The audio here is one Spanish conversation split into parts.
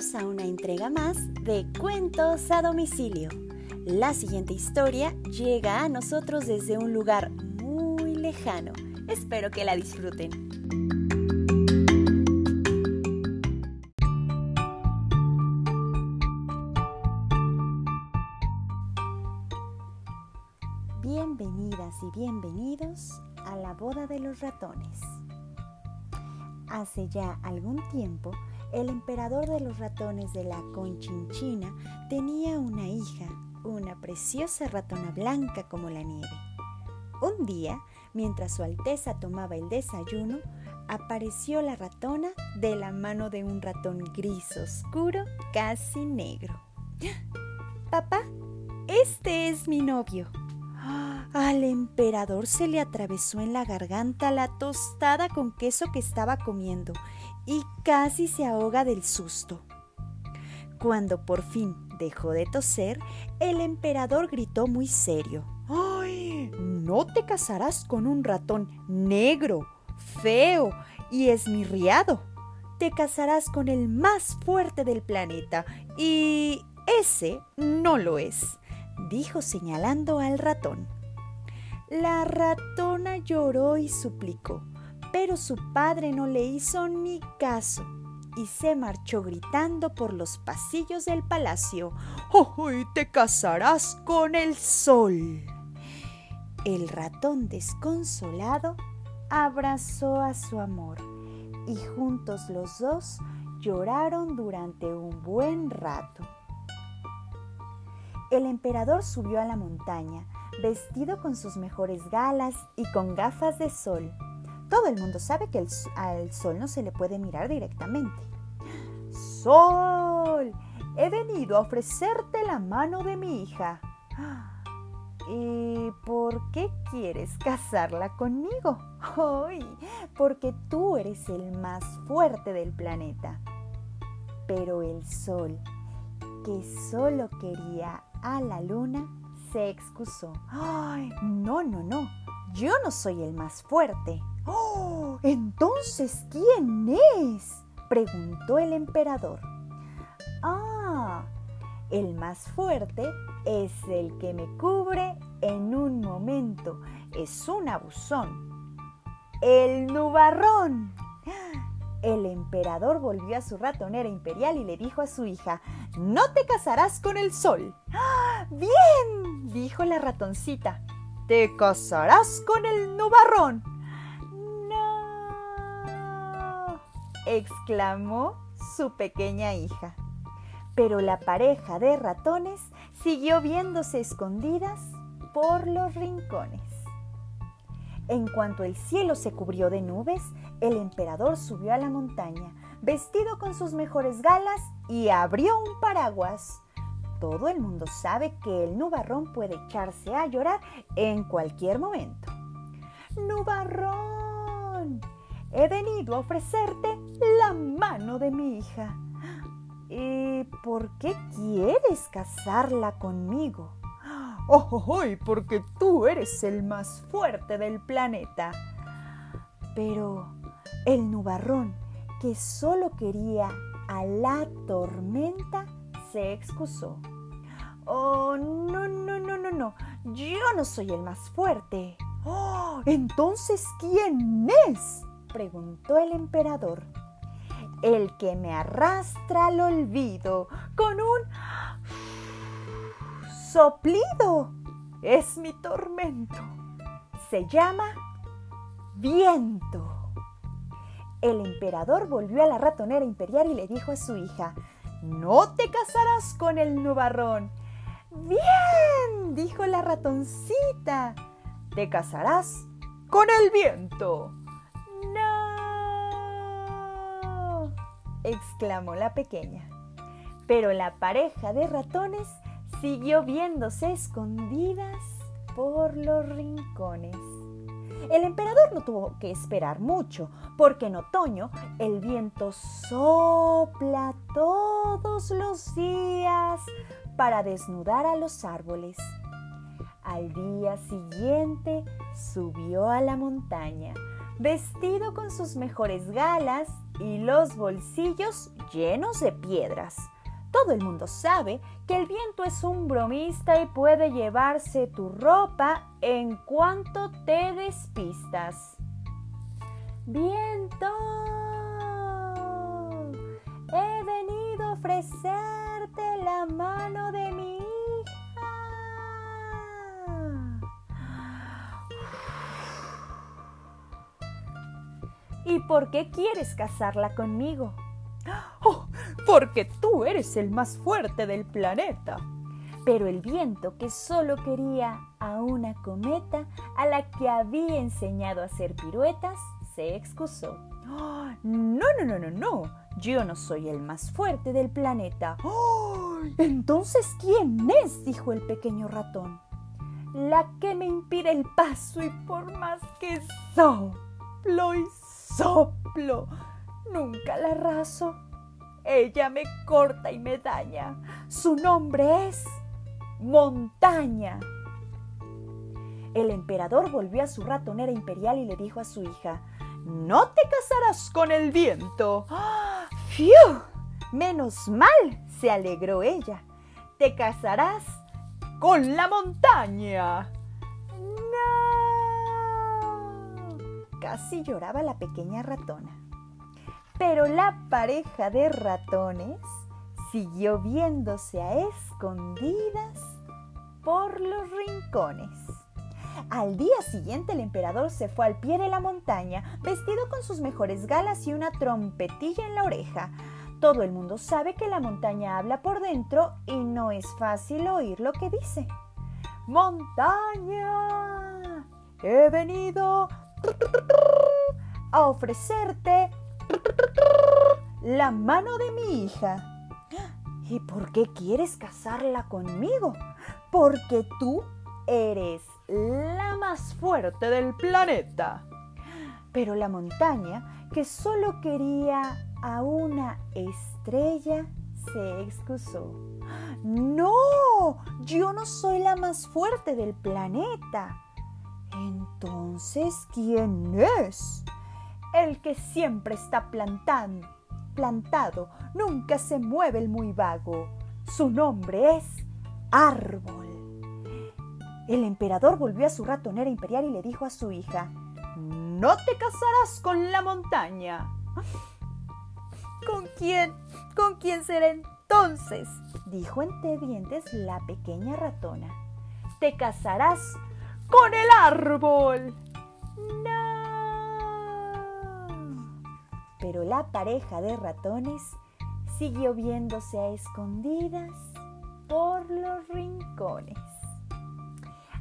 A una entrega más de Cuentos a Domicilio. La siguiente historia llega a nosotros desde un lugar muy lejano. Espero que la disfruten. Bienvenidas y bienvenidos a la boda de los ratones. Hace ya algún tiempo, el emperador de los ratones de la Conchinchina tenía una hija, una preciosa ratona blanca como la nieve. Un día, mientras su Alteza tomaba el desayuno, apareció la ratona de la mano de un ratón gris oscuro, casi negro. Papá, este es mi novio. Al emperador se le atravesó en la garganta la tostada con queso que estaba comiendo y casi se ahoga del susto. Cuando por fin dejó de toser, el emperador gritó muy serio. ¡Ay! No te casarás con un ratón negro, feo y esmirriado. Te casarás con el más fuerte del planeta y ese no lo es, dijo señalando al ratón. La ratona lloró y suplicó, pero su padre no le hizo ni caso y se marchó gritando por los pasillos del palacio. ¡Hoy te casarás con el sol! El ratón desconsolado abrazó a su amor y juntos los dos lloraron durante un buen rato. El emperador subió a la montaña, vestido con sus mejores galas y con gafas de sol. Todo el mundo sabe que al sol no se le puede mirar directamente. Sol, he venido a ofrecerte la mano de mi hija. ¿Y por qué quieres casarla conmigo? ¡Ay! Porque tú eres el más fuerte del planeta. Pero el sol, que solo quería a la luna, se excusó. ¡Ay! No, no, no. Yo no soy el más fuerte. ¡Oh! Entonces, ¿quién es? preguntó el emperador. Ah, el más fuerte es el que me cubre en un momento. Es un abusón. El nubarrón. El emperador volvió a su ratonera imperial y le dijo a su hija, no te casarás con el sol. ¡Ah! Bien, dijo la ratoncita, te casarás con el nubarrón. Exclamó su pequeña hija. Pero la pareja de ratones siguió viéndose escondidas por los rincones. En cuanto el cielo se cubrió de nubes, el emperador subió a la montaña, vestido con sus mejores galas y abrió un paraguas. Todo el mundo sabe que el nubarrón puede echarse a llorar en cualquier momento. Nubarrón, he venido a ofrecerte la mano de mi hija. ¿Y por qué quieres casarla conmigo? ¡Oh, porque tú eres el más fuerte del planeta! Pero el nubarrón, que solo quería a la tormenta, se excusó. Oh, no, no, no, no, no. Yo no soy el más fuerte. Oh, entonces, ¿quién es? preguntó el emperador. El que me arrastra al olvido con un soplido. Es mi tormento. Se llama viento. El emperador volvió a la ratonera imperial y le dijo a su hija, no te casarás con el nubarrón. Bien, dijo la ratoncita, te casarás con el viento. Exclamó la pequeña. Pero la pareja de ratones siguió viéndose escondidas por los rincones. El emperador no tuvo que esperar mucho, porque en otoño el viento sopla todos los días para desnudar a los árboles. Al día siguiente subió a la montaña, vestido con sus mejores galas y los bolsillos llenos de piedras. Todo el mundo sabe que el viento es un bromista y puede llevarse tu ropa en cuanto te despistas. Viento, he venido a ofrecerte la mano de mi ¿Y por qué quieres casarla conmigo? Oh, porque tú eres el más fuerte del planeta. Pero el viento, que solo quería a una cometa a la que había enseñado a hacer piruetas, se excusó. no, no, no, no, no. Yo no soy el más fuerte del planeta. Entonces, ¿quién es? dijo el pequeño ratón. La que me impide el paso y por más que soplo y soplo, nunca la raso. Ella me corta y me daña. Su nombre es Montaña. El emperador volvió a su ratonera imperial y le dijo a su hija, no te casarás con el viento. ¡Fiu! Menos mal, se alegró ella. Te casarás con la montaña. Casi lloraba la pequeña ratona. Pero la pareja de ratones siguió viéndose a escondidas por los rincones. Al día siguiente el emperador se fue al pie de la montaña, vestido con sus mejores galas y una trompetilla en la oreja. Todo el mundo sabe que la montaña habla por dentro y no es fácil oír lo que dice. Montaña, he venido a ofrecerte la mano de mi hija. ¿Y por qué quieres casarla conmigo? Porque tú eres la más fuerte del planeta. Pero la montaña, que solo quería a una estrella, se excusó. No, yo no soy la más fuerte del planeta. Entonces, ¿quién es? el que siempre está plantando, plantado, nunca se mueve el muy vago. Su nombre es Árbol. El emperador volvió a su ratonera imperial y le dijo a su hija, no te casarás con la montaña. ¿Con quién? ¿Con quién será entonces? dijo entre dientes la pequeña ratona. Te casarás con el árbol. pero la pareja de ratones siguió viéndose a escondidas por los rincones.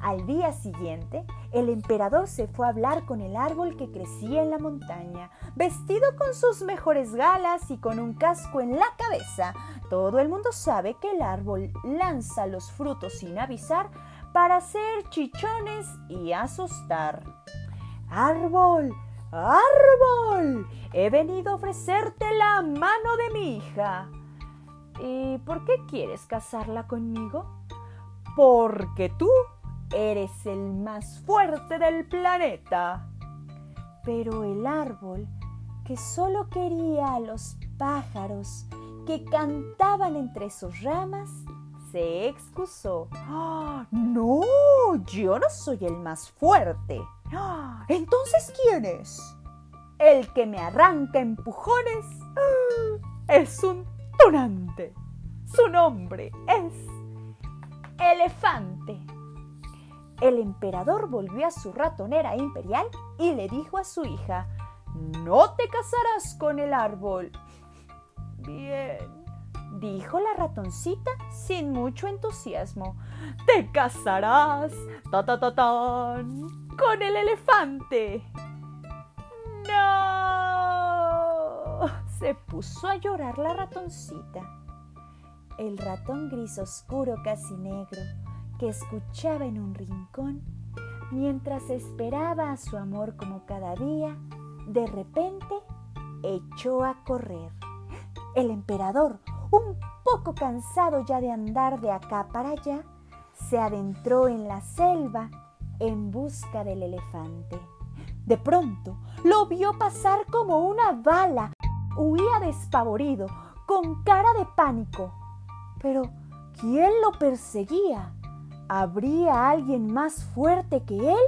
Al día siguiente, el emperador se fue a hablar con el árbol que crecía en la montaña, vestido con sus mejores galas y con un casco en la cabeza. Todo el mundo sabe que el árbol lanza los frutos sin avisar para hacer chichones y asustar. Árbol, árbol, He venido a ofrecerte la mano de mi hija. ¿Y por qué quieres casarla conmigo? Porque tú eres el más fuerte del planeta. Pero el árbol, que solo quería a los pájaros que cantaban entre sus ramas, se excusó. ¡Ah! no, yo no soy el más fuerte. ¡Ah! Entonces, ¿quién es? El que me arranca empujones es un tunante. Su nombre es Elefante. El emperador volvió a su ratonera imperial y le dijo a su hija, no te casarás con el árbol. Bien, dijo la ratoncita sin mucho entusiasmo. Te casarás, ta ta ta con el elefante. ¡No! Se puso a llorar la ratoncita. El ratón gris oscuro, casi negro, que escuchaba en un rincón, mientras esperaba a su amor como cada día, de repente echó a correr. El emperador, un poco cansado ya de andar de acá para allá, se adentró en la selva en busca del elefante. De pronto lo vio pasar como una bala huía despavorido, con cara de pánico. Pero, ¿quién lo perseguía? ¿Habría alguien más fuerte que él?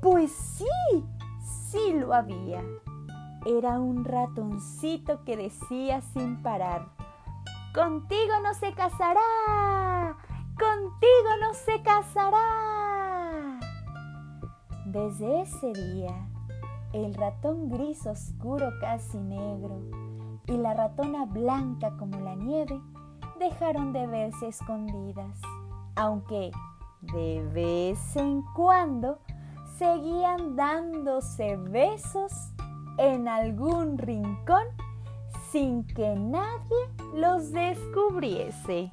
Pues sí, sí lo había. Era un ratoncito que decía sin parar, Contigo no se casará, contigo no se casará. Desde ese día, el ratón gris oscuro casi negro y la ratona blanca como la nieve dejaron de verse escondidas, aunque de vez en cuando seguían dándose besos en algún rincón sin que nadie los descubriese.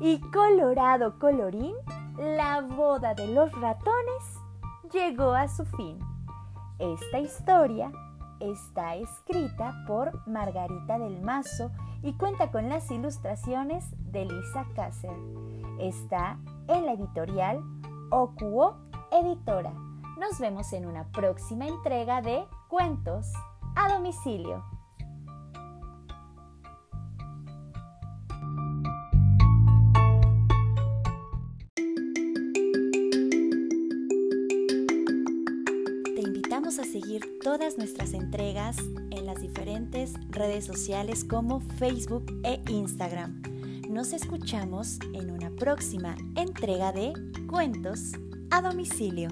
Y colorado colorín, la boda de los ratones llegó a su fin. Esta historia está escrita por Margarita del Mazo y cuenta con las ilustraciones de Lisa Kasser. Está en la editorial Okuo Editora. Nos vemos en una próxima entrega de Cuentos a domicilio. A seguir todas nuestras entregas en las diferentes redes sociales como Facebook e Instagram. Nos escuchamos en una próxima entrega de Cuentos a domicilio.